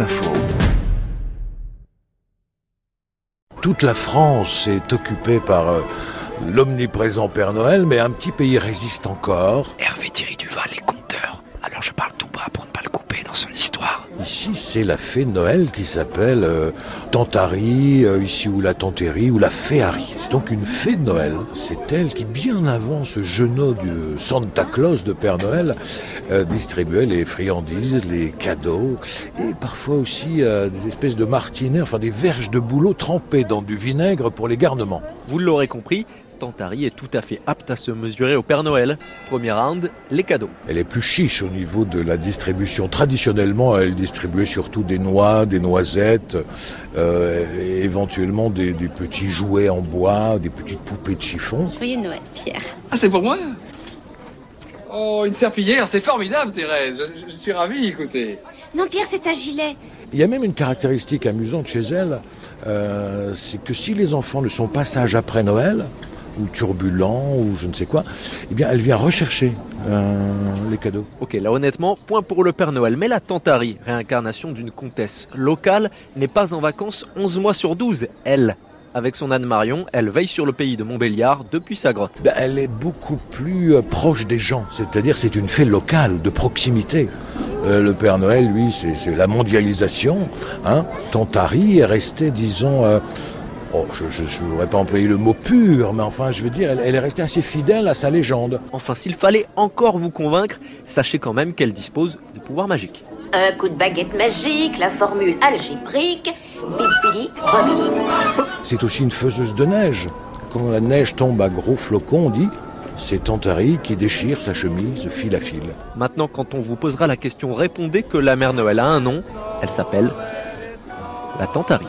Info. Toute la France est occupée par euh, l'omniprésent Père Noël, mais un petit pays résiste encore. Hervé Thierry Duval est conteur. Alors je parle tout bas pour ne pas le couper dans son histoire. C'est la fée de Noël qui s'appelle euh, Tantari, euh, ici ou la Tantérie, ou la Féarie. C'est donc une fée de Noël. C'est elle qui, bien avant ce genou du Santa Claus de Père Noël, euh, distribuait les friandises, les cadeaux, et parfois aussi des espèces de martinets, enfin des verges de bouleau trempées dans du vinaigre pour les garnements. Vous l'aurez compris, Tantari est tout à fait apte à se mesurer au Père Noël. Premier round, les cadeaux. Elle est plus chiche au niveau de la distribution. Traditionnellement, elle distribuait surtout des noix, des noisettes, euh, et éventuellement des, des petits jouets en bois, des petites poupées de chiffon. Joyeux Noël, Pierre. Ah, c'est pour moi Oh, une serpillière, c'est formidable, Thérèse. Je, je suis ravi, écoutez. Non, Pierre, c'est un gilet. Il y a même une caractéristique amusante chez elle, euh, c'est que si les enfants ne sont pas sages après Noël, ou turbulents, ou je ne sais quoi, eh bien elle vient rechercher euh, les cadeaux. Ok, là honnêtement, point pour le Père Noël. Mais la Tantari, réincarnation d'une comtesse locale, n'est pas en vacances 11 mois sur 12. Elle, avec son Anne Marion, elle veille sur le pays de Montbéliard depuis sa grotte. Ben, elle est beaucoup plus euh, proche des gens, c'est-à-dire c'est une fée locale, de proximité. Euh, le Père Noël, lui, c'est la mondialisation. Hein. Tantari est restée, disons, oh, je ne voudrais pas employer le mot pur, mais enfin, je veux dire, elle, elle est restée assez fidèle à sa légende. Enfin, s'il fallait encore vous convaincre, sachez quand même qu'elle dispose de pouvoirs magiques. Un coup de baguette magique, la formule algébrique, bipili, bobili. C'est aussi une faiseuse de neige. Quand la neige tombe à gros flocons, on dit, c'est Tantari qui déchire sa chemise fil à fil. Maintenant, quand on vous posera la question, répondez que la Mère Noël a un nom. Elle s'appelle la Tantari.